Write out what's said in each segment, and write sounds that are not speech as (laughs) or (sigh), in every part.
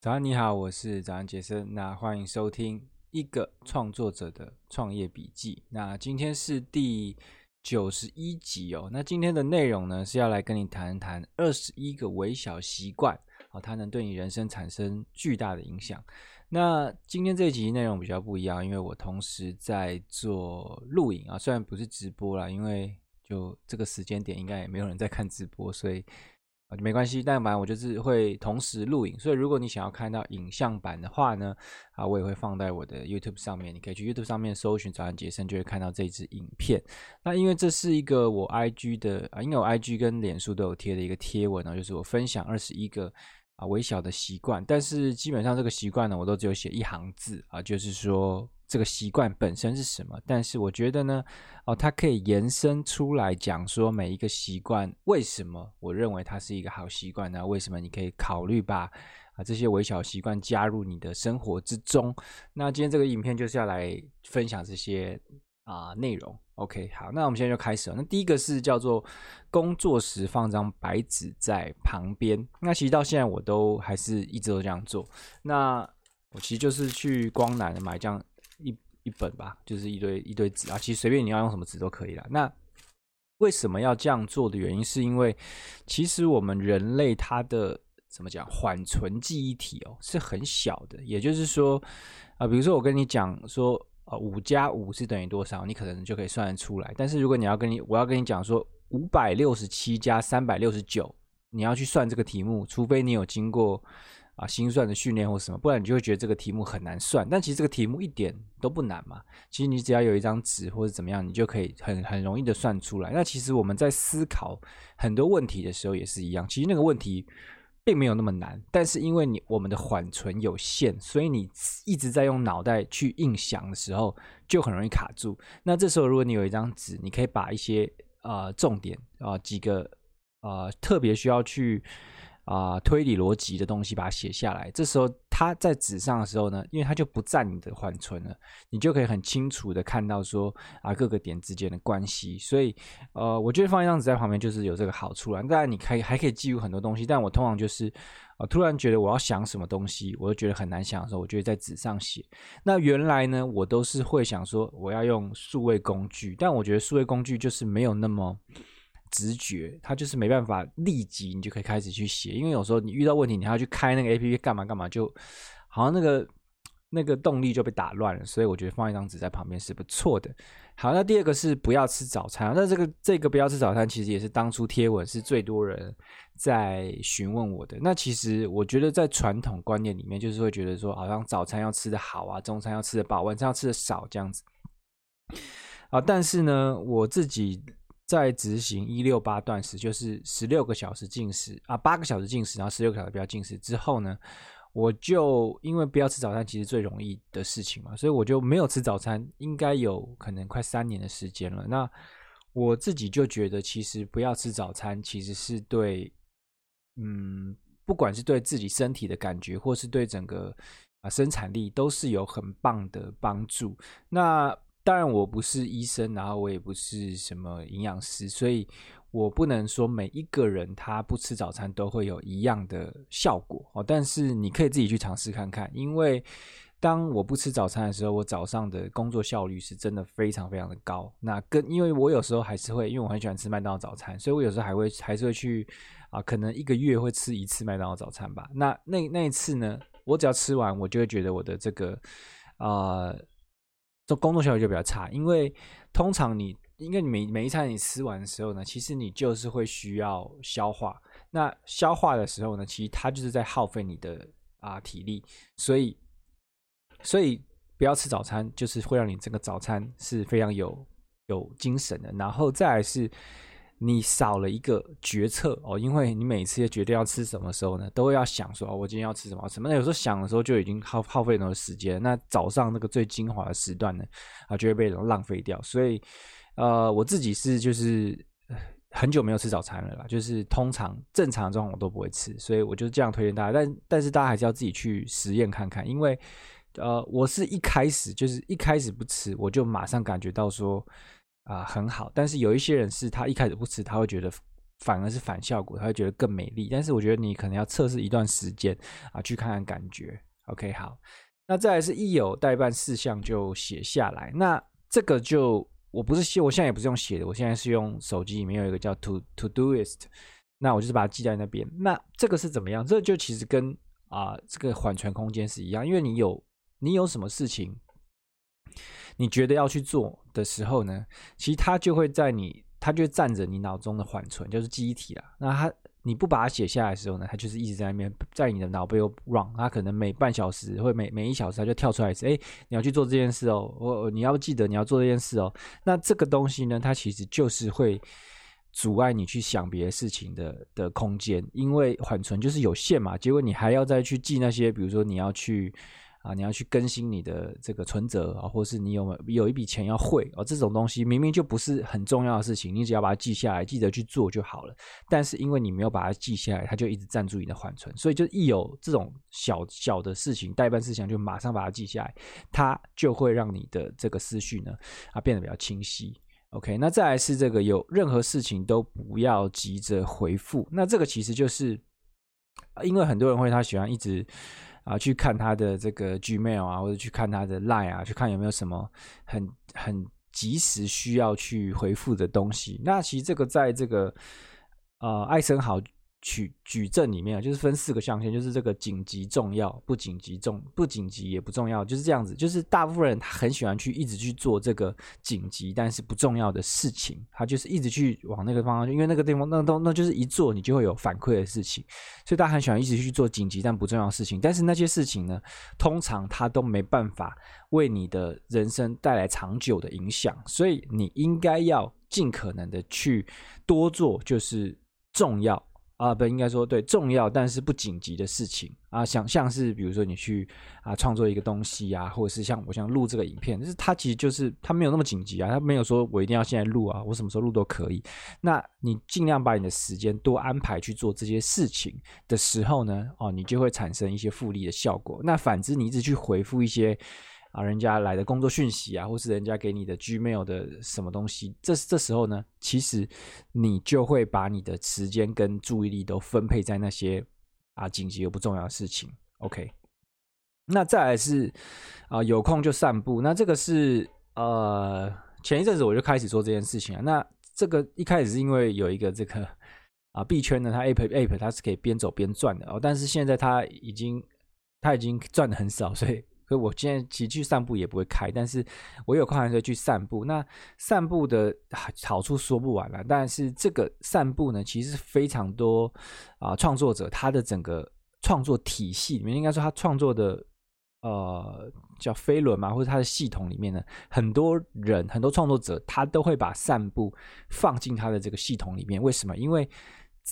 早安，你好，我是早安杰森。那欢迎收听一个创作者的创业笔记。那今天是第九十一集哦。那今天的内容呢，是要来跟你谈谈二十一个微小习惯，哦，它能对你人生产生巨大的影响。那今天这一集内容比较不一样，因为我同时在做录影啊，虽然不是直播啦，因为就这个时间点应该也没有人在看直播，所以。啊，没关系，但反正我就是会同时录影，所以如果你想要看到影像版的话呢，啊，我也会放在我的 YouTube 上面，你可以去 YouTube 上面搜寻“早安杰森”，就会看到这支影片。那因为这是一个我 IG 的啊，因为我 IG 跟脸书都有贴的一个贴文呢，就是我分享二十一个啊微小的习惯，但是基本上这个习惯呢，我都只有写一行字啊，就是说。这个习惯本身是什么？但是我觉得呢，哦，它可以延伸出来讲说每一个习惯为什么我认为它是一个好习惯呢？为什么你可以考虑把啊这些微小习惯加入你的生活之中？那今天这个影片就是要来分享这些啊内容。OK，好，那我们现在就开始了。那第一个是叫做工作时放张白纸在旁边。那其实到现在我都还是一直都这样做。那我其实就是去光南买这样。一本吧，就是一堆一堆纸啊，其实随便你要用什么纸都可以啦。那为什么要这样做的原因，是因为其实我们人类它的怎么讲缓存记忆体哦是很小的，也就是说啊、比如说我跟你讲说啊，五加五是等于多少，你可能就可以算得出来。但是如果你要跟你我要跟你讲说五百六十七加三百六十九，你要去算这个题目，除非你有经过。啊，心算的训练或什么，不然你就会觉得这个题目很难算。但其实这个题目一点都不难嘛。其实你只要有一张纸或者怎么样，你就可以很很容易的算出来。那其实我们在思考很多问题的时候也是一样。其实那个问题并没有那么难，但是因为你我们的缓存有限，所以你一直在用脑袋去硬想的时候，就很容易卡住。那这时候如果你有一张纸，你可以把一些啊、呃、重点啊、几个啊、呃、特别需要去。啊、推理逻辑的东西，把它写下来。这时候，它在纸上的时候呢，因为它就不占你的缓存了，你就可以很清楚的看到说啊各个点之间的关系。所以，呃，我觉得放一张纸在旁边就是有这个好处了。当然，你可以还可以记录很多东西，但我通常就是啊、呃，突然觉得我要想什么东西，我就觉得很难想的时候，我就会在纸上写。那原来呢，我都是会想说我要用数位工具，但我觉得数位工具就是没有那么。直觉，它就是没办法立即你就可以开始去写，因为有时候你遇到问题，你还要去开那个 APP 干嘛干嘛，就好像那个那个动力就被打乱了。所以我觉得放一张纸在旁边是不错的。好，那第二个是不要吃早餐。那这个这个不要吃早餐，其实也是当初贴文是最多人在询问我的。那其实我觉得在传统观念里面，就是会觉得说，好像早餐要吃得好啊，中餐要吃得饱，晚餐要吃得少这样子。啊，但是呢，我自己。在执行一六八断食，就是十六个小时进食啊，八个小时进食，然后十六个小时不要进食之后呢，我就因为不要吃早餐，其实最容易的事情嘛，所以我就没有吃早餐，应该有可能快三年的时间了。那我自己就觉得，其实不要吃早餐，其实是对，嗯，不管是对自己身体的感觉，或是对整个啊生产力，都是有很棒的帮助。那当然，我不是医生，然后我也不是什么营养师，所以我不能说每一个人他不吃早餐都会有一样的效果哦。但是你可以自己去尝试看看，因为当我不吃早餐的时候，我早上的工作效率是真的非常非常的高。那跟因为我有时候还是会，因为我很喜欢吃麦当劳早餐，所以我有时候还会还是会去啊，可能一个月会吃一次麦当劳早餐吧。那那那一次呢，我只要吃完，我就会觉得我的这个啊。这工作效率就比较差，因为通常你，因为你每每一餐你吃完的时候呢，其实你就是会需要消化。那消化的时候呢，其实它就是在耗费你的啊体力，所以，所以不要吃早餐，就是会让你整个早餐是非常有有精神的。然后再来是。你少了一个决策哦，因为你每次决定要吃什么时候呢，都要想说哦，我今天要吃什么什么。那有时候想的时候就已经耗耗费很多时间。那早上那个最精华的时段呢，啊，就会被人浪费掉。所以，呃，我自己是就是很久没有吃早餐了啦，就是通常正常状况我都不会吃，所以我就这样推荐大家。但但是大家还是要自己去实验看看，因为呃，我是一开始就是一开始不吃，我就马上感觉到说。啊、很好，但是有一些人是他一开始不吃，他会觉得反而是反效果，他会觉得更美丽。但是我觉得你可能要测试一段时间啊，去看看感觉。OK，好，那再来是一有待办事项就写下来。那这个就我不是写，我现在也不是用写的，我现在是用手机里面有一个叫 To Todoist，那我就是把它记在那边。那这个是怎么样？这就其实跟啊这个缓存空间是一样，因为你有你有什么事情，你觉得要去做的时候呢，其实它就会在你。它就占着你脑中的缓存，就是记忆体啦。那它你不把它写下来的时候呢，它就是一直在那边，在你的脑背后 run。它可能每半小时或每每一小时，它就跳出来一次。哎，你要去做这件事哦，我你要记得你要做这件事哦。那这个东西呢，它其实就是会阻碍你去想别的事情的的空间，因为缓存就是有限嘛。结果你还要再去记那些，比如说你要去。啊，你要去更新你的这个存折啊，或是你有没有有一笔钱要汇啊，这种东西明明就不是很重要的事情，你只要把它记下来，记得去做就好了。但是因为你没有把它记下来，它就一直占住你的缓存，所以就一有这种小小的事情、待办事项，就马上把它记下来，它就会让你的这个思绪呢啊变得比较清晰。OK，那再来是这个有任何事情都不要急着回复，那这个其实就是因为很多人会他喜欢一直。啊，去看他的这个 Gmail 啊，或者去看他的 Line 啊，去看有没有什么很很及时需要去回复的东西。那其实这个在这个呃爱森豪。取矩阵里面就是分四个象限，就是这个紧急、重要、不紧急、重不紧急也不重要，就是这样子。就是大部分人他很喜欢去一直去做这个紧急但是不重要的事情，他就是一直去往那个方向去，因为那个地方那都那就是一做你就会有反馈的事情，所以大家很喜欢一直去做紧急但不重要的事情。但是那些事情呢，通常他都没办法为你的人生带来长久的影响，所以你应该要尽可能的去多做，就是重要。啊，不应该说对重要但是不紧急的事情啊，像像是比如说你去啊创作一个东西啊，或者是像我想录这个影片，就是它其实就是它没有那么紧急啊，它没有说我一定要现在录啊，我什么时候录都可以。那你尽量把你的时间多安排去做这些事情的时候呢，哦，你就会产生一些复利的效果。那反之，你一直去回复一些。啊，人家来的工作讯息啊，或是人家给你的 Gmail 的什么东西，这这时候呢，其实你就会把你的时间跟注意力都分配在那些啊紧急又不重要的事情。OK，那再来是啊有空就散步。那这个是呃前一阵子我就开始做这件事情啊。那这个一开始是因为有一个这个啊币圈呢，它 App App 它是可以边走边赚的哦，但是现在它已经它已经赚的很少，所以。所以我今天其实去散步也不会开，但是我有空的时候去散步。那散步的好处说不完了，但是这个散步呢，其实非常多啊，创作者他的整个创作体系里面，应该说他创作的呃叫飞轮嘛，或者他的系统里面呢，很多人很多创作者他都会把散步放进他的这个系统里面。为什么？因为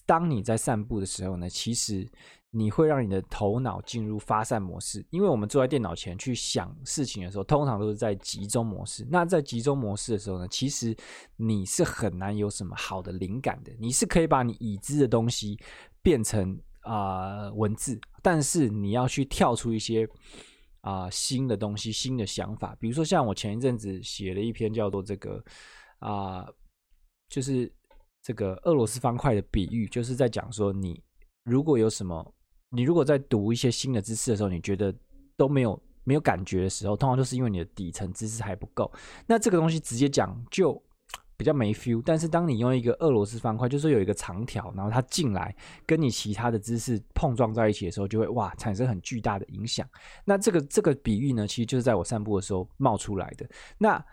当你在散步的时候呢，其实。你会让你的头脑进入发散模式，因为我们坐在电脑前去想事情的时候，通常都是在集中模式。那在集中模式的时候呢，其实你是很难有什么好的灵感的。你是可以把你已知的东西变成啊、文字，但是你要去跳出一些啊、新的东西、新的想法。比如说，像我前一阵子写了一篇叫做这个啊、就是这个俄罗斯方块的比喻，就是在讲说你如果有什么。你如果在读一些新的知识的时候，你觉得都没有没有感觉的时候，通常就是因为你的底层知识还不够。那这个东西直接讲就比较没 feel。但是当你用一个俄罗斯方块，就是有一个长条，然后它进来跟你其他的知识碰撞在一起的时候，就会哇产生很巨大的影响。那这个这个比喻呢，其实就是在我散步的时候冒出来的。那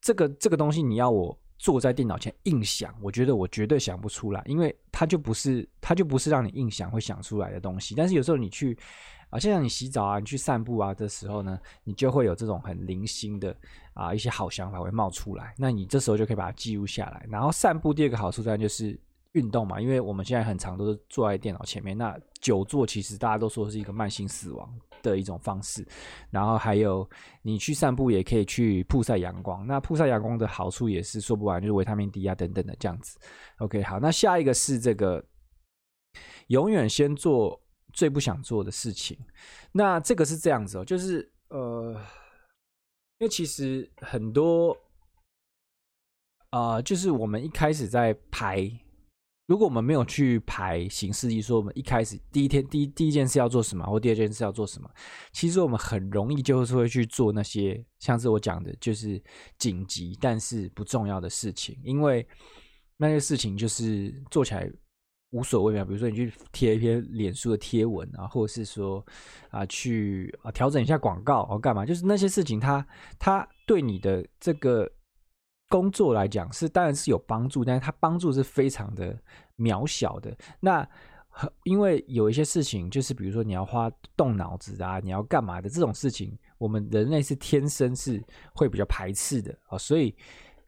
这个这个东西，你要我。坐在电脑前硬想，我觉得我绝对想不出来，因为它就不是，它就不是让你硬想会想出来的东西。但是有时候你去啊，像你洗澡啊，你去散步啊的时候呢，你就会有这种很零星的啊一些好想法会冒出来，那你这时候就可以把它记录下来。然后散步第二个好处当然就是。运动嘛，因为我们现在很常都是坐在电脑前面，那久坐其实大家都说是一个慢性死亡的一种方式。然后还有你去散步也可以去曝晒阳光，那曝晒阳光的好处也是说不完，就是维他命 D 啊等等的这样子。OK，好，那下一个是这个永远先做最不想做的事情。那这个是这样子哦，就是呃，因为其实很多啊、就是我们一开始在排。如果我们没有去排行事历，说我们一开始第一天第一第一件事要做什么，或第二件事要做什么，其实我们很容易就是会去做那些像是我讲的，就是紧急但是不重要的事情，因为那些事情就是做起来无所谓嘛。比如说你去贴一篇脸书的贴文啊，或者是说啊去啊调整一下广告或干嘛，就是那些事情它，它它对你的这个。工作来讲是当然是有帮助，但是它帮助是非常的渺小的。那因为有一些事情，就是比如说你要花动脑子啊，你要干嘛的这种事情，我们人类是天生是会比较排斥的啊。所以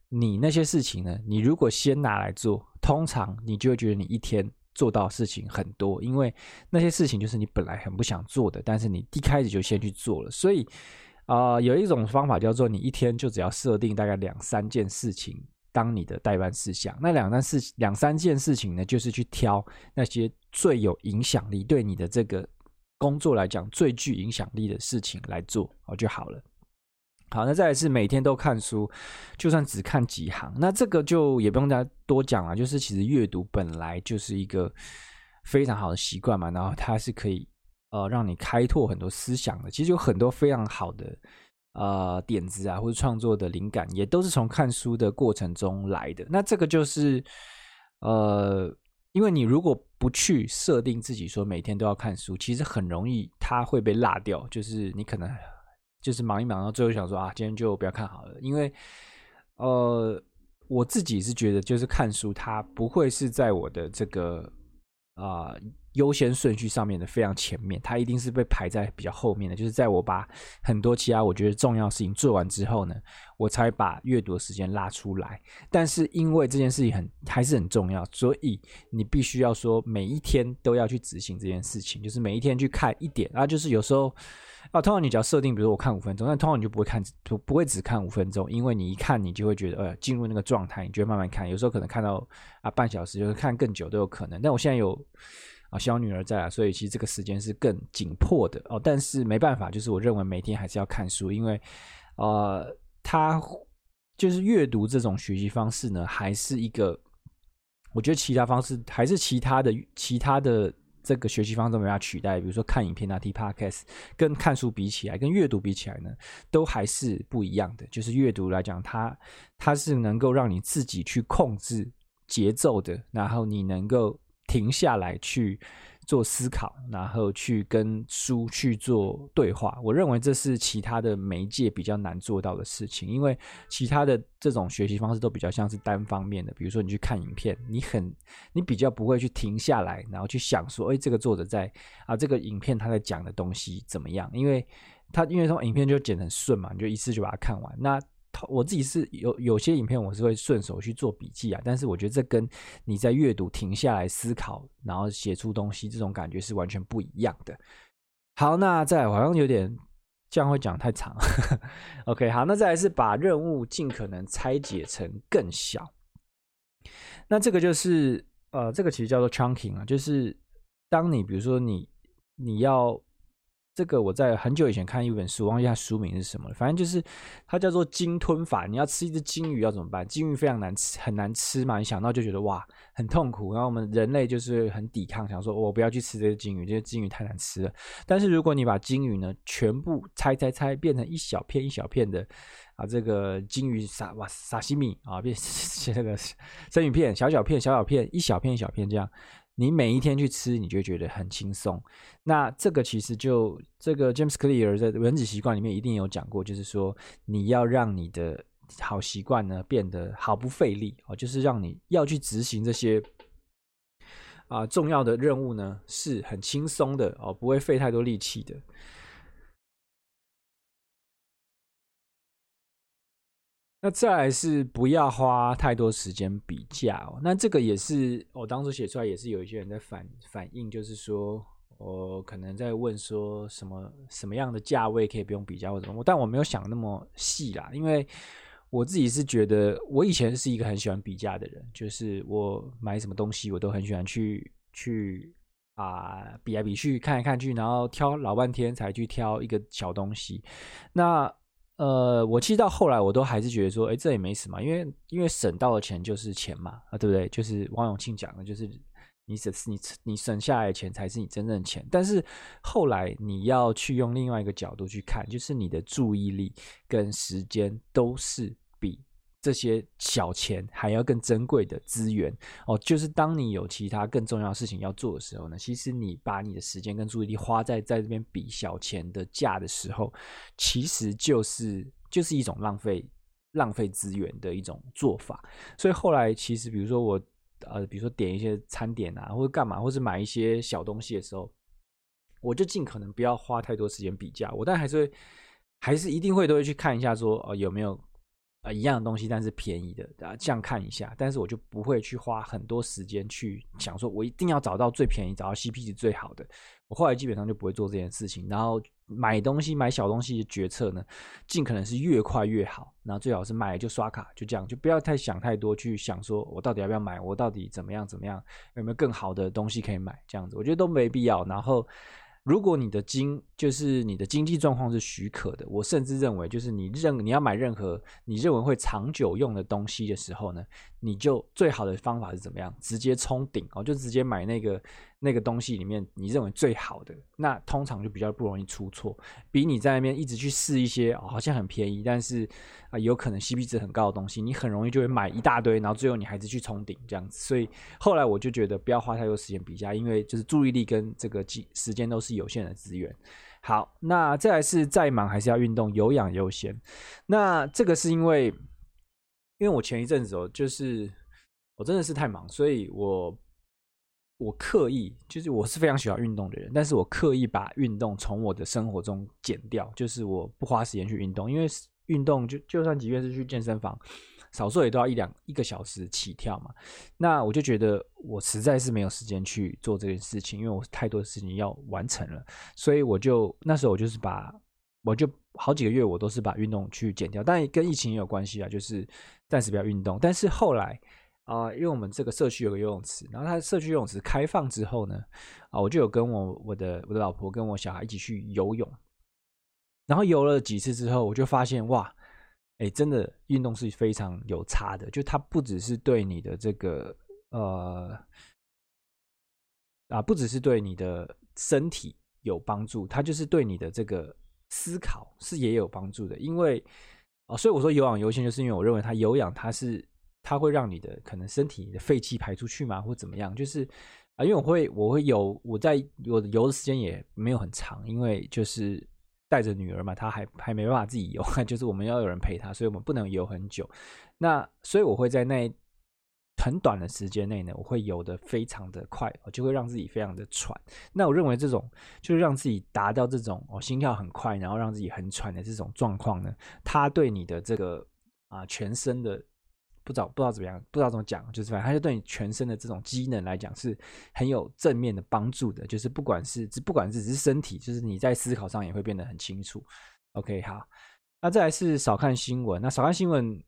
你那些事情呢，你如果先拿来做，通常你就会觉得你一天做到事情很多，因为那些事情就是你本来很不想做的，但是你一开始就先去做了，所以。啊、有一种方法叫做你一天就只要设定大概两三件事情当你的待办事项。那两三事两三件事情呢，就是去挑那些最有影响力，对你的这个工作来讲最具影响力的事情来做哦就好了。好，那再来是每天都看书，就算只看几行，那这个就也不用大家多讲了。就是其实阅读本来就是一个非常好的习惯嘛，然后它是可以。呃，让你开拓很多思想的，其实有很多非常好的呃点子啊，或者创作的灵感，也都是从看书的过程中来的。那这个就是呃，因为你如果不去设定自己说每天都要看书，其实很容易它会被落掉。就是你可能就是忙一忙，到最后想说啊，今天就不要看好了。因为呃，我自己是觉得，就是看书它不会是在我的这个啊。优先顺序上面的非常前面，它一定是被排在比较后面的。就是在我把很多其他我觉得重要事情做完之后呢，我才把阅读的时间拉出来。但是因为这件事情很还是很重要，所以你必须要说每一天都要去执行这件事情，就是每一天去看一点。啊，就是有时候啊，通常你只要设定，比如说我看五分钟，但通常你就不会看，不不会只看五分钟，因为你一看你就会觉得呃进入那个状态，你就会慢慢看。有时候可能看到啊半小时，就是看更久都有可能。但我现在有。小女儿在啊，所以其实这个时间是更紧迫的哦。但是没办法，就是我认为每天还是要看书，因为呃，他就是阅读这种学习方式呢，还是一个我觉得其他方式还是其他的其他的这个学习方式都没法取代。比如说看影片啊、听 Podcast，跟看书比起来，跟阅读比起来呢，都还是不一样的。就是阅读来讲，它它是能够让你自己去控制节奏的，然后你能够。停下来去做思考，然后去跟书去做对话。我认为这是其他的媒介比较难做到的事情，因为其他的这种学习方式都比较像是单方面的。比如说你去看影片，你很你比较不会去停下来，然后去想说，哎，这个作者在啊，这个影片他在讲的东西怎么样？因为他因为从影片就剪很顺嘛，你就一次就把它看完。那我自己是有有些影片，我是会顺手去做笔记啊，但是我觉得这跟你在阅读停下来思考，然后写出东西这种感觉是完全不一样的。好，那再，好像有点这样会讲太长。(laughs) OK，好，那再来是把任务尽可能拆解成更小。那这个就是呃，这个其实叫做 chunking 啊，就是当你比如说你你要。这个我在很久以前看一本书，忘记它书名是什么了。反正就是它叫做鲸吞法。你要吃一只鲸鱼要怎么办？鲸鱼非常难吃，很难吃嘛。你想到就觉得哇，很痛苦。然后我们人类就是很抵抗，想说我不要去吃这些鲸鱼，这些鲸鱼太难吃了。但是如果你把鲸鱼呢全部拆拆拆，变成一小片一小片的啊，这个鲸鱼沙哇沙西米啊，变 (laughs) 这个生鱼片，小小片小小片，一小片一小片这样。你每一天去吃，你就觉得很轻松。那这个其实就这个 James Clear 在《文字习惯》里面一定有讲过，就是说你要让你的好习惯呢变得毫不费力哦，就是让你要去执行这些啊、重要的任务呢是很轻松的哦，不会费太多力气的。那再来是不要花太多时间比价哦。那这个也是我当初写出来，也是有一些人在反反映，就是说我可能在问说什么什么样的价位可以不用比价或者什么，但我没有想那么细啦，因为我自己是觉得我以前是一个很喜欢比价的人，就是我买什么东西我都很喜欢去去啊、比来比去看来看去，然后挑老半天才去挑一个小东西。那呃，我其实到后来我都还是觉得说，哎，这也没什么，因为因为省到的钱就是钱嘛，啊，对不对？就是王永庆讲的，就是你省你你省下来的钱才是你真正的钱。但是后来你要去用另外一个角度去看，就是你的注意力跟时间都是。这些小钱还要更珍贵的资源哦，就是当你有其他更重要的事情要做的时候呢，其实你把你的时间跟注意力花在在这边比小钱的价的时候，其实就是就是一种浪费浪费资源的一种做法。所以后来其实比如说我呃，比如说点一些餐点啊，或者干嘛，或者买一些小东西的时候，我就尽可能不要花太多时间比价，我但还是会还是一定会都会去看一下说哦，有没有。啊，一样的东西，但是便宜的啊，这样看一下。但是我就不会去花很多时间去想说，我一定要找到最便宜、找到 CP 值最好的。我后来基本上就不会做这件事情。然后买东西、买小东西的决策呢，尽可能是越快越好。然后最好是买就刷卡，就这样，就不要太想太多，去想说我到底要不要买，我到底怎么样怎么样，有没有更好的东西可以买，这样子，我觉得都没必要。然后。如果你的经就是你的经济状况是许可的，我甚至认为，就是你认你要买任何你认为会长久用的东西的时候呢，你就最好的方法是怎么样？直接冲顶哦，就直接买那个那个东西里面你认为最好的，那通常就比较不容易出错，比你在那边一直去试一些哦，好像很便宜，但是啊有可能 CP 值很高的东西，你很容易就会买一大堆，然后最后你还是去冲顶这样子。所以后来我就觉得不要花太多时间比价，因为就是注意力跟这个时间都是有限的资源。好，那再来是再忙还是要运动，有氧优先。那这个是因为，因为我前一阵子哦，就是我真的是太忙，所以我我刻意就是我是非常喜欢运动的人，但是我刻意把运动从我的生活中减掉，就是我不花时间去运动，因为运动就就算即便是去健身房。少说也都要一两一个小时起跳嘛，那我就觉得我实在是没有时间去做这件事情，因为我太多的事情要完成了，所以我就那时候我就是把我就好几个月我都是把运动去减掉，但跟疫情也有关系啊，就是暂时不要运动。但是后来啊、因为我们这个社区有个游泳池，然后它社区游泳池开放之后呢，啊，我就有跟我我的我的老婆跟我小孩一起去游泳，然后游了几次之后，我就发现哇。哎，真的运动是非常有差的，就它不只是对你的这个呃啊，不只是对你的身体有帮助，它就是对你的这个思考是也有帮助的。因为啊，所以我说有氧优先，就是因为我认为它有氧，它是它会让你的可能身体的废气排出去嘛，或怎么样，就是啊，因为我会我会游，我在我游的时间也没有很长，因为就是。带着女儿嘛，她还还没办法自己游，(laughs) 就是我们要有人陪她，所以我们不能游很久。那所以我会在那很短的时间内呢，我会游得非常的快，我就会让自己非常的喘。那我认为这种就是让自己达到这种哦心跳很快，然后让自己很喘的这种状况呢，它对你的这个啊全身的。不知道不知道怎么样，不知道怎么讲，就是反正它就对你全身的这种机能来讲是很有正面的帮助的。就是不管是不管是只是身体，就是你在思考上也会变得很清楚。OK，好，那再来是少看新闻。那少看新闻，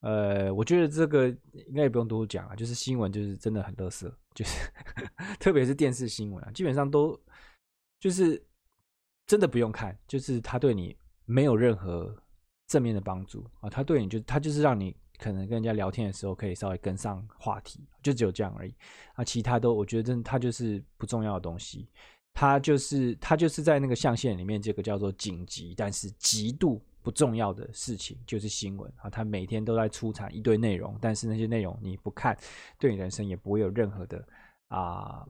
呃，我觉得这个应该也不用多讲啊，就是新闻就是真的很垃圾，就是 (laughs) 特别是电视新闻啊，基本上都就是真的不用看，就是它对你没有任何正面的帮助啊，它对你就它就是让你。可能跟人家聊天的时候，可以稍微跟上话题，就只有这样而已。啊，其他都我觉得真的，它就是不重要的东西。它就是它就是在那个象限里面，这个叫做紧急，但是极度不重要的事情，就是新闻啊。它每天都在出产一堆内容，但是那些内容你不看，对你人生也不会有任何的啊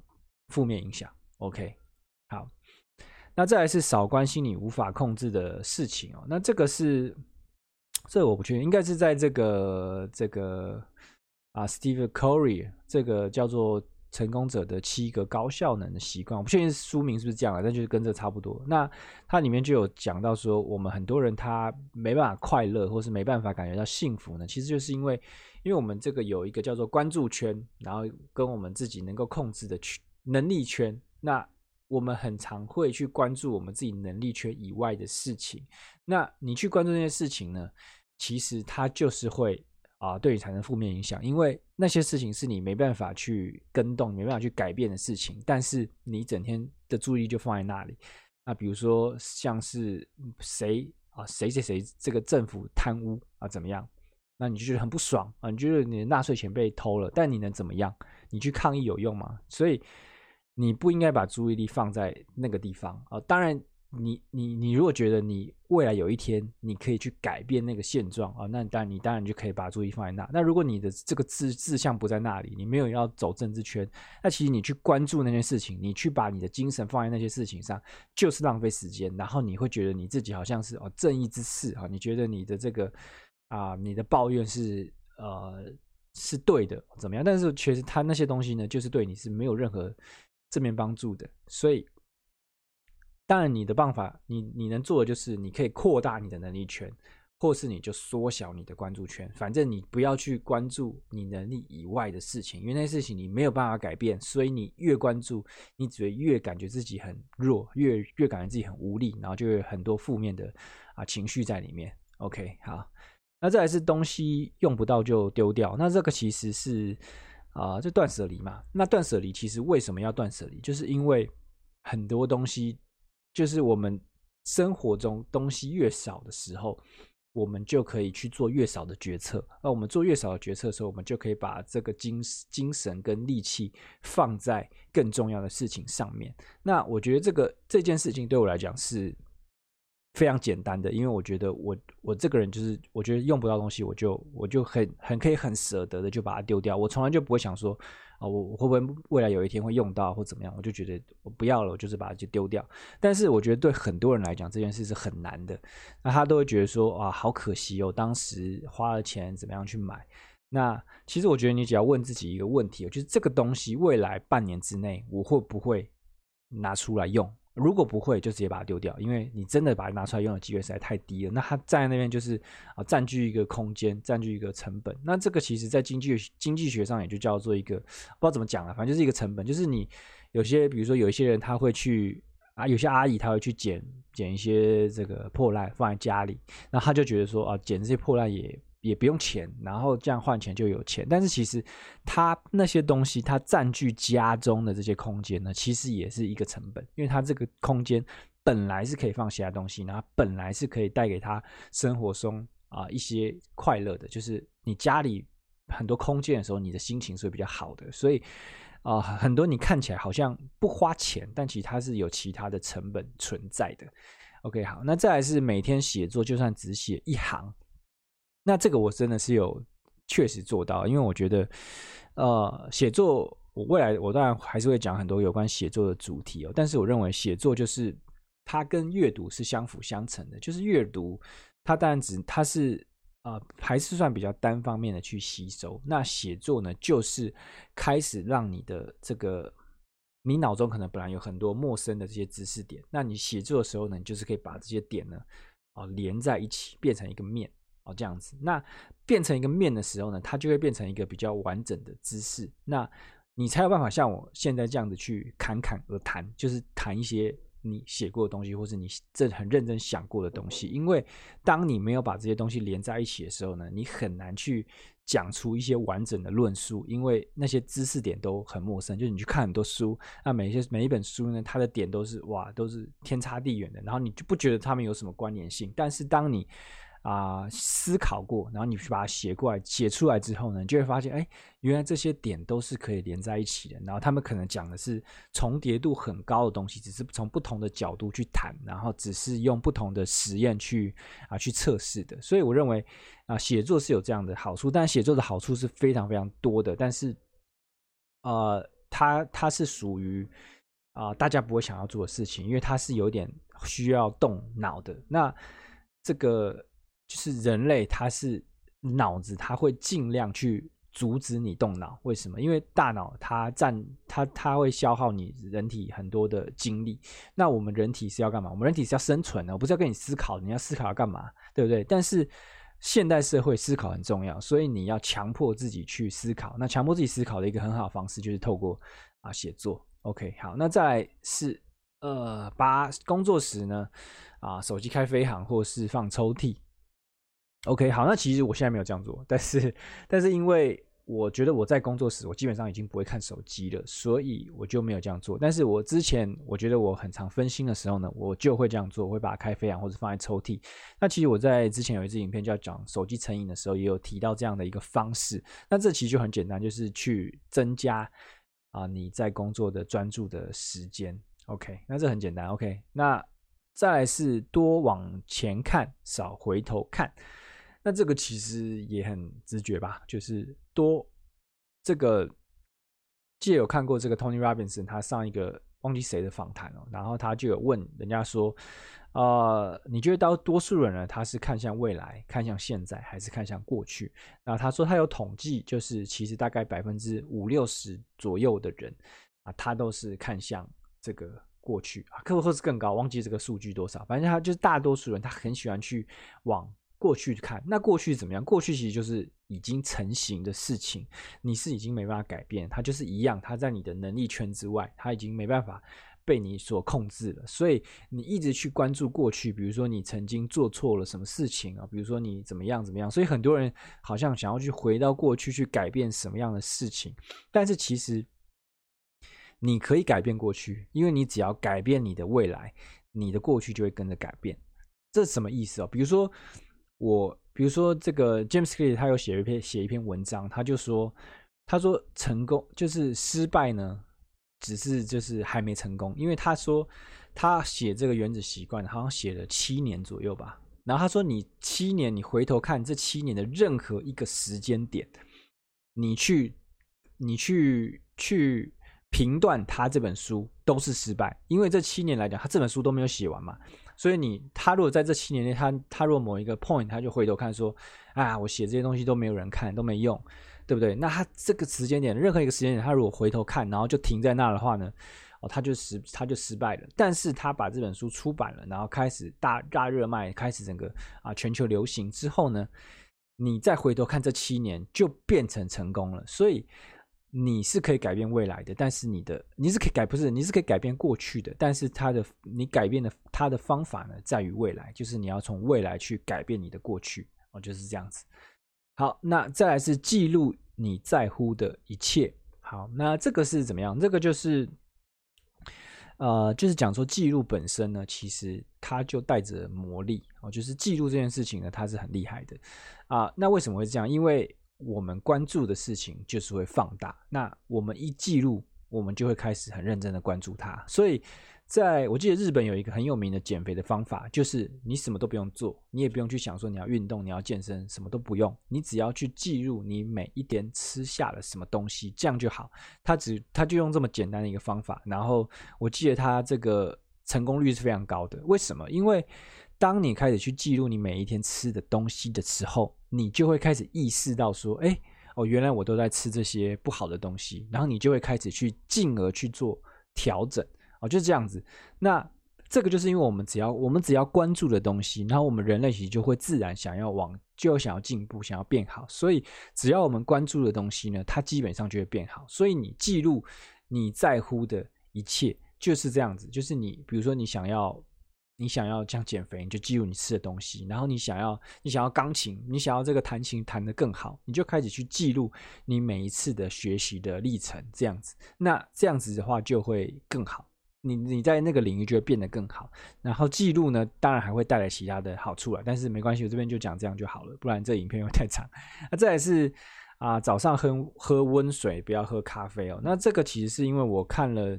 负面影响。OK，好，那再来是少关心你无法控制的事情哦。那这个是。这我不确定，应该是在这个这个啊，Steve Covey 这个叫做《成功者的七个高效能的习惯》，我不确定书名是不是这样啊，但就是跟这差不多。那它里面就有讲到说，我们很多人他没办法快乐，或是没办法感觉到幸福呢，其实就是因为，因为我们这个有一个叫做关注圈，然后跟我们自己能够控制的圈能力圈，那我们很常会去关注我们自己能力圈以外的事情。那你去关注这些事情呢？其实它就是会啊、对你产生负面影响，因为那些事情是你没办法去跟动、没办法去改变的事情，但是你整天的注意力就放在那里。那比如说像是谁啊谁谁谁这个政府贪污啊怎么样？那你就觉得很不爽啊，你觉得你的纳税钱被偷了，但你能怎么样？你去抗议有用吗？所以你不应该把注意力放在那个地方啊。当然。你你你如果觉得你未来有一天你可以去改变那个现状啊，那当然你当然就可以把注意放在那。那如果你的这个志志向不在那里，你没有要走政治圈，那其实你去关注那件事情，你去把你的精神放在那些事情上，就是浪费时间。然后你会觉得你自己好像是哦正义之士啊，你觉得你的这个啊你的抱怨是呃是对的怎么样？但是其实他那些东西呢，就是对你是没有任何正面帮助的，所以。当然，你的办法，你你能做的就是，你可以扩大你的能力圈，或是你就缩小你的关注圈。反正你不要去关注你能力以外的事情，因为那些事情你没有办法改变。所以你越关注，你只会越感觉自己很弱，越越感觉自己很无力，然后就有很多负面的啊情绪在里面。OK，好，那再来是东西用不到就丢掉，那这个其实是啊，就断舍离嘛。那断舍离其实为什么要断舍离？就是因为很多东西。就是我们生活中东西越少的时候，我们就可以去做越少的决策。那我们做越少的决策的时候，我们就可以把这个精精神跟力气放在更重要的事情上面。那我觉得这个这件事情对我来讲是非常简单的，因为我觉得我我这个人就是我觉得用不到东西，我就我就很很可以很舍得的就把它丢掉。我从来就不会想说。啊，我我会不会未来有一天会用到或怎么样？我就觉得我不要了，我就是把它就丢掉。但是我觉得对很多人来讲这件事是很难的，那他都会觉得说啊，好可惜哦，当时花了钱怎么样去买？那其实我觉得你只要问自己一个问题，就是这个东西未来半年之内我会不会拿出来用？如果不会，就直接把它丢掉，因为你真的把它拿出来用的机会实在太低了。那它站在那边就是啊，占据一个空间，占据一个成本。那这个其实在经济经济学上也就叫做一个不知道怎么讲了，反正就是一个成本。就是你有些，比如说有一些人他会去啊，有些阿姨他会去捡捡一些这个破烂放在家里，那他就觉得说啊，捡这些破烂也。也不用钱，然后这样换钱就有钱。但是其实它那些东西，它占据家中的这些空间呢，其实也是一个成本，因为它这个空间本来是可以放其他东西，然后本来是可以带给他生活中啊、一些快乐的。就是你家里很多空间的时候，你的心情是比较好的。所以啊、很多你看起来好像不花钱，但其实它是有其他的成本存在的。OK，好，那再来是每天写作，就算只写一行。那这个我真的是有确实做到，因为我觉得，呃，写作我未来我当然还是会讲很多有关写作的主题哦，但是我认为写作就是它跟阅读是相辅相成的，就是阅读它当然只它是呃还是算比较单方面的去吸收，那写作呢就是开始让你的这个你脑中可能本来有很多陌生的这些知识点，那你写作的时候呢，你就是可以把这些点呢啊、连在一起，变成一个面。哦，这样子，那变成一个面的时候呢，它就会变成一个比较完整的知识，那你才有办法像我现在这样子去侃侃而谈，就是谈一些你写过的东西，或是你这很认真想过的东西。因为当你没有把这些东西连在一起的时候呢，你很难去讲出一些完整的论述，因为那些知识点都很陌生。就是你去看很多书，那每一些每一本书呢，它的点都是哇，都是天差地远的，然后你就不觉得它们有什么关联性。但是当你啊、思考过，然后你去把它写过来，写出来之后呢，你就会发现，哎，原来这些点都是可以连在一起的。然后他们可能讲的是重叠度很高的东西，只是从不同的角度去谈，然后只是用不同的实验去啊去测试的。所以我认为啊，写作是有这样的好处，但写作的好处是非常非常多的。但是，呃，它它是属于啊大家不会想要做的事情，因为它是有点需要动脑的。那这个。就是人类，他是脑子，他会尽量去阻止你动脑。为什么？因为大脑它占它，它会消耗你人体很多的精力。那我们人体是要干嘛？我们人体是要生存的，我不是要跟你思考，你要思考要干嘛？对不对？但是现代社会思考很重要，所以你要强迫自己去思考。那强迫自己思考的一个很好的方式，就是透过啊写作。OK，好，那再来是呃，把工作时呢啊手机开飞航，或是放抽屉。OK，好，那其实我现在没有这样做，但是，但是因为我觉得我在工作时，我基本上已经不会看手机了，所以我就没有这样做。但是我之前我觉得我很常分心的时候呢，我就会这样做，我会把它开飞扬或者放在抽屉。那其实我在之前有一支影片，叫讲手机成瘾的时候，也有提到这样的一个方式。那这其实就很简单，就是去增加啊你在工作的专注的时间。OK，那这很简单。OK，那再来是多往前看，少回头看。那这个其实也很直觉吧，就是多这个，记得有看过这个 Tony Robinson，他上一个忘记谁的访谈哦，然后他就有问人家说，呃，你觉得到多数人呢，他是看向未来、看向现在，还是看向过去？然后他说他有统计，就是其实大概百分之五六十左右的人啊，他都是看向这个过去啊，可或是更高，忘记这个数据多少，反正他就是大多数人，他很喜欢去往。过去看，那过去怎么样？过去其实就是已经成型的事情，你是已经没办法改变，它就是一样，它在你的能力圈之外，它已经没办法被你所控制了。所以你一直去关注过去，比如说你曾经做错了什么事情啊，比如说你怎么样怎么样。所以很多人好像想要去回到过去去改变什么样的事情，但是其实你可以改变过去，因为你只要改变你的未来，你的过去就会跟着改变。这什么意思啊？比如说。我比如说这个 James Clear 他有写一篇写一篇文章，他就说，他说成功就是失败呢，只是就是还没成功，因为他说他写这个原子习惯好像写了七年左右吧，然后他说你七年你回头看这七年的任何一个时间点，你去你去去评断他这本书都是失败，因为这七年来讲他这本书都没有写完嘛。所以你他如果在这七年内，他他如果某一个 point，他就回头看说，啊，我写这些东西都没有人看，都没用，对不对？那他这个时间点，任何一个时间点，他如果回头看，然后就停在那的话呢，哦，他就失他就失败了。但是他把这本书出版了，然后开始大大热卖，开始整个啊全球流行之后呢，你再回头看这七年，就变成成功了。所以。你是可以改变未来的，但是你的你是可以改，不是你是可以改变过去的，但是它的你改变的它的方法呢，在于未来，就是你要从未来去改变你的过去哦，就是这样子。好，那再来是记录你在乎的一切。好，那这个是怎么样？这个就是，呃，就是讲说记录本身呢，其实它就带着魔力哦，就是记录这件事情呢，它是很厉害的啊。那为什么会这样？因为我们关注的事情就是会放大，那我们一记录，我们就会开始很认真的关注它。所以，在我记得日本有一个很有名的减肥的方法，就是你什么都不用做，你也不用去想说你要运动、你要健身，什么都不用，你只要去记录你每一天吃下了什么东西，这样就好。他只他就用这么简单的一个方法，然后我记得他这个成功率是非常高的。为什么？因为当你开始去记录你每一天吃的东西的时候，你就会开始意识到说，哎，哦，原来我都在吃这些不好的东西，然后你就会开始去进而去做调整，哦，就是这样子。那这个就是因为我们只要我们只要关注的东西，然后我们人类其实就会自然想要往，就想要进步，想要变好。所以只要我们关注的东西呢，它基本上就会变好。所以你记录你在乎的一切就是这样子，就是你比如说你想要。你想要这样减肥，你就记录你吃的东西；然后你想要，你想要钢琴，你想要这个弹琴弹得更好，你就开始去记录你每一次的学习的历程，这样子。那这样子的话就会更好，你你在那个领域就会变得更好。然后记录呢，当然还会带来其他的好处了，但是没关系，我这边就讲这样就好了，不然这影片又太长。(laughs) 那再来是啊，早上喝喝温水，不要喝咖啡哦。那这个其实是因为我看了。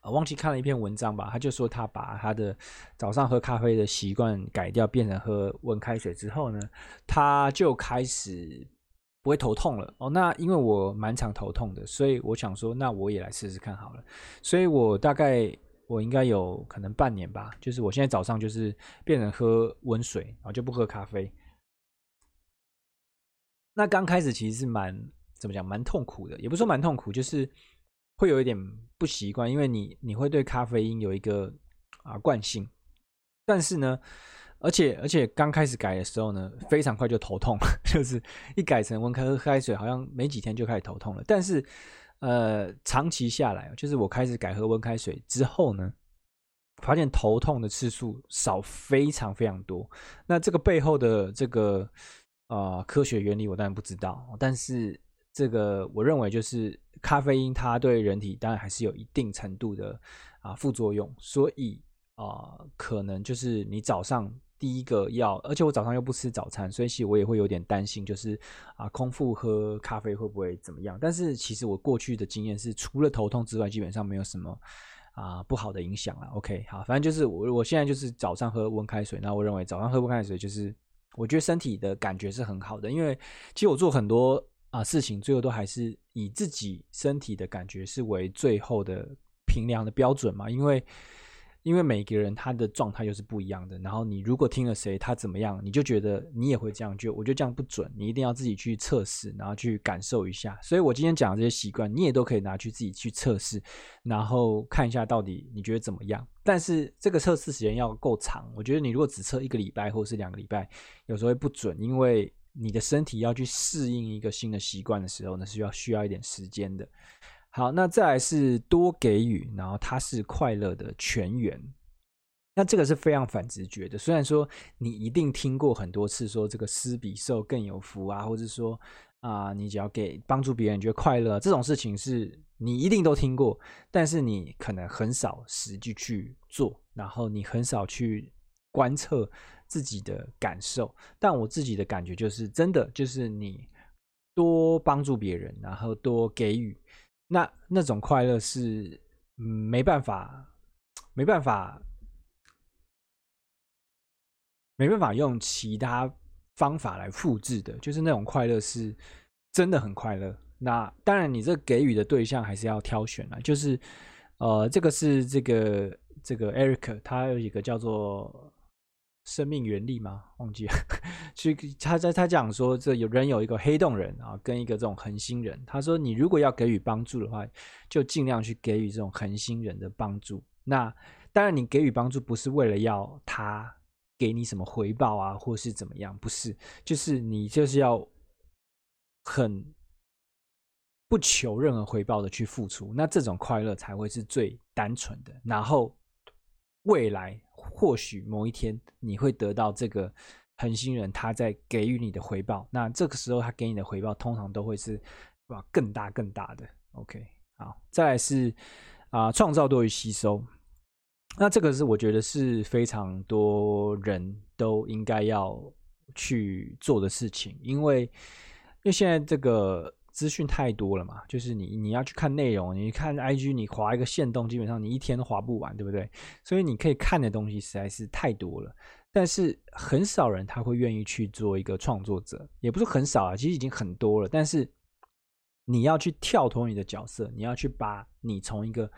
啊，忘记看了一篇文章吧，他就说他把他的早上喝咖啡的习惯改掉，变成喝温开水之后呢，他就开始不会头痛了。哦，那因为我蛮常头痛的，所以我想说，那我也来试试看好了。所以我大概我应该有可能半年吧，就是我现在早上就是变成喝温水，然后就不喝咖啡。那刚开始其实是蛮怎么讲，蛮痛苦的，也不说蛮痛苦，就是。会有一点不习惯，因为你你会对咖啡因有一个啊惯性，但是呢，而且而且刚开始改的时候呢，非常快就头痛，(laughs) 就是一改成温开喝开水，好像没几天就开始头痛了。但是呃，长期下来，就是我开始改喝温开水之后呢，发现头痛的次数少非常非常多。那这个背后的这个啊、科学原理我当然不知道，但是。这个我认为就是咖啡因，它对人体当然还是有一定程度的啊副作用，所以啊、可能就是你早上第一个要，而且我早上又不吃早餐，所以其实我也会有点担心，就是啊空腹喝咖啡会不会怎么样？但是其实我过去的经验是，除了头痛之外，基本上没有什么啊不好的影响了。OK，好，反正就是我我现在就是早上喝温开水，那我认为早上喝温开水就是。我觉得身体的感觉是很好的，因为其实我做很多啊事情，最后都还是以自己身体的感觉是为最后的评量的标准嘛，因为。因为每个人他的状态又是不一样的，然后你如果听了谁他怎么样，你就觉得你也会这样，就我觉得这样不准，你一定要自己去测试，然后去感受一下。所以我今天讲的这些习惯，你也都可以拿去自己去测试，然后看一下到底你觉得怎么样。但是这个测试时间要够长，我觉得你如果只测一个礼拜或是两个礼拜，有时候会不准，因为你的身体要去适应一个新的习惯的时候呢，是要需要一点时间的。好，那再来是多给予，然后它是快乐的泉源。那这个是非常反直觉的。虽然说你一定听过很多次说这个施比受更有福啊，或者说啊、你只要给帮助别人，觉得快乐这种事情是你一定都听过，但是你可能很少实际去做，然后你很少去观测自己的感受。但我自己的感觉就是，真的就是你多帮助别人，然后多给予。那那种快乐是，没办法，没办法，没办法用其他方法来复制的，就是那种快乐是真的很快乐。那当然，你这给予的对象还是要挑选啊。就是，呃，这个是这个这个 Eric，他有一个叫做。生命原力吗？(laughs) 忘记了。其实他在他讲说，这有人有一个黑洞人啊，跟一个这种恒星人。他说，你如果要给予帮助的话，就尽量去给予这种恒星人的帮助。那当然，你给予帮助不是为了要他给你什么回报啊，或是怎么样，不是，就是你就是要很不求任何回报的去付出。那这种快乐才会是最单纯的。然后未来。或许某一天你会得到这个恒星人他在给予你的回报，那这个时候他给你的回报通常都会是哇更大更大的。OK，好，再来是啊、创造多于吸收，那这个是我觉得是非常多人都应该要去做的事情，因为因为现在这个。资讯太多了嘛，就是你你要去看内容，你看 IG，你滑一个线动，基本上你一天都滑不完，对不对？所以你可以看的东西实在是太多了，但是很少人他会愿意去做一个创作者，也不是很少啊，其实已经很多了。但是你要去跳脱你的角色，你要去把你从一个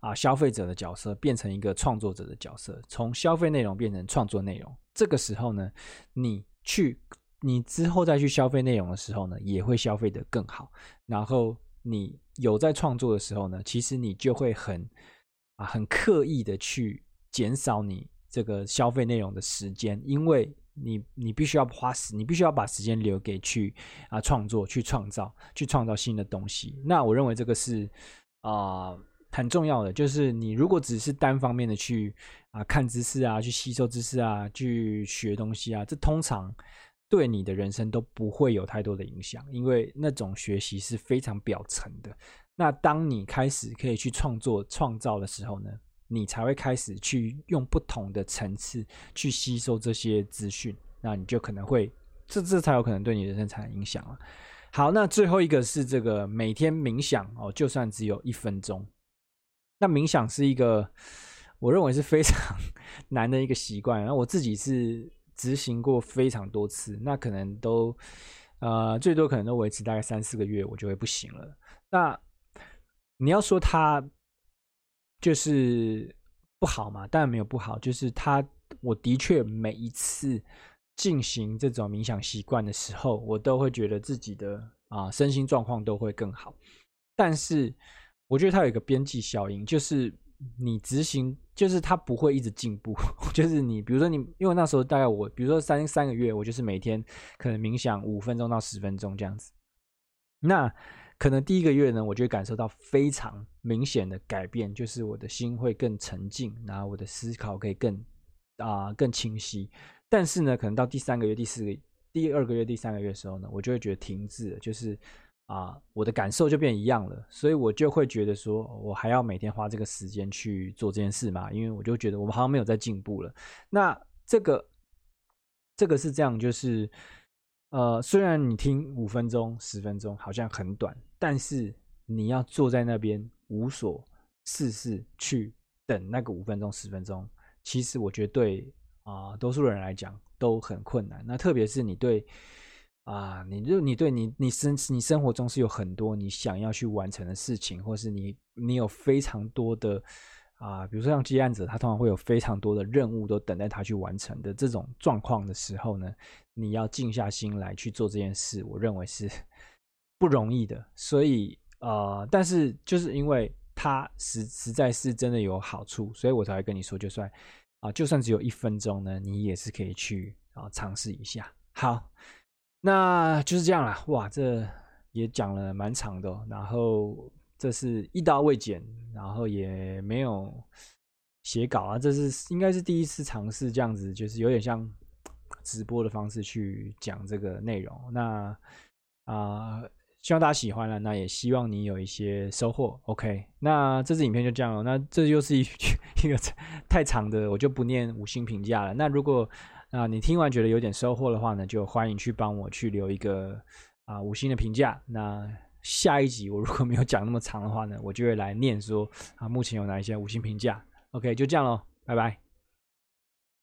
啊消费者的角色变成一个创作者的角色，从消费内容变成创作内容，这个时候呢，你去。你之后再去消费内容的时候呢，也会消费得更好。然后你有在创作的时候呢，其实你就会很啊很刻意的去减少你这个消费内容的时间，因为你你必须要花时，你必须要把时间留给去啊创作、去创造、去创造新的东西。那我认为这个是啊很重要的，就是你如果只是单方面的去啊看知识啊、去吸收知识啊、去学东西啊，这通常。对你的人生都不会有太多的影响，因为那种学习是非常表层的。那当你开始可以去创作、创造的时候呢，你才会开始去用不同的层次去吸收这些资讯，那你就可能会，这这才有可能对你人生产生影响了。好，那最后一个是这个每天冥想哦，就算只有一分钟。那冥想是一个我认为是非常 (laughs) 难的一个习惯，然后我自己是。执行过非常多次，那可能都，呃，最多可能都维持大概三四个月，我就会不行了。那你要说它就是不好嘛？当然没有不好，就是它，我的确每一次进行这种冥想习惯的时候，我都会觉得自己的啊、身心状况都会更好。但是我觉得它有一个边际效应，就是。你执行就是它不会一直进步，(laughs) 就是你比如说你，因为那时候大概我，比如说三三个月，我就是每天可能冥想五分钟到十分钟这样子。那可能第一个月呢，我就会感受到非常明显的改变，就是我的心会更沉静，然后我的思考可以更啊、更清晰。但是呢，可能到第三个月、第四个、第二个月、第三个月的时候呢，我就会觉得停滞，就是啊，我的感受就变一样了，所以我就会觉得说，我还要每天花这个时间去做这件事嘛？因为我就觉得我们好像没有在进步了。那这个这个是这样，就是呃，虽然你听五分钟、十分钟好像很短，但是你要坐在那边无所事事去等那个五分钟、十分钟，其实我觉得对啊，多数人来讲都很困难。那特别是你对。啊，你就你对你你生你生活中是有很多你想要去完成的事情，或是你你有非常多的啊，比如说像接案者，他通常会有非常多的任务都等待他去完成的这种状况的时候呢，你要静下心来去做这件事，我认为是 (laughs) 不容易的。所以呃，但是就是因为它实实在是真的有好处，所以我才会跟你说，就算啊，就算只有一分钟呢，你也是可以去啊尝试一下。好。那就是这样啦，哇，这也讲了蛮长的，然后这是一刀未剪，然后也没有写稿啊，这是应该是第一次尝试这样子，就是有点像直播的方式去讲这个内容。那啊，希望大家喜欢了，那也希望你有一些收获。OK，那这支影片就这样了，那这又是一 (laughs) 一个 (laughs) 太长的，我就不念五星评价了。那如果那你听完觉得有点收获的话呢，就欢迎去帮我去留一个啊、五星的评价。那下一集我如果没有讲那么长的话呢，我就会来念说啊目前有哪一些五星评价。OK，就这样喽，拜拜。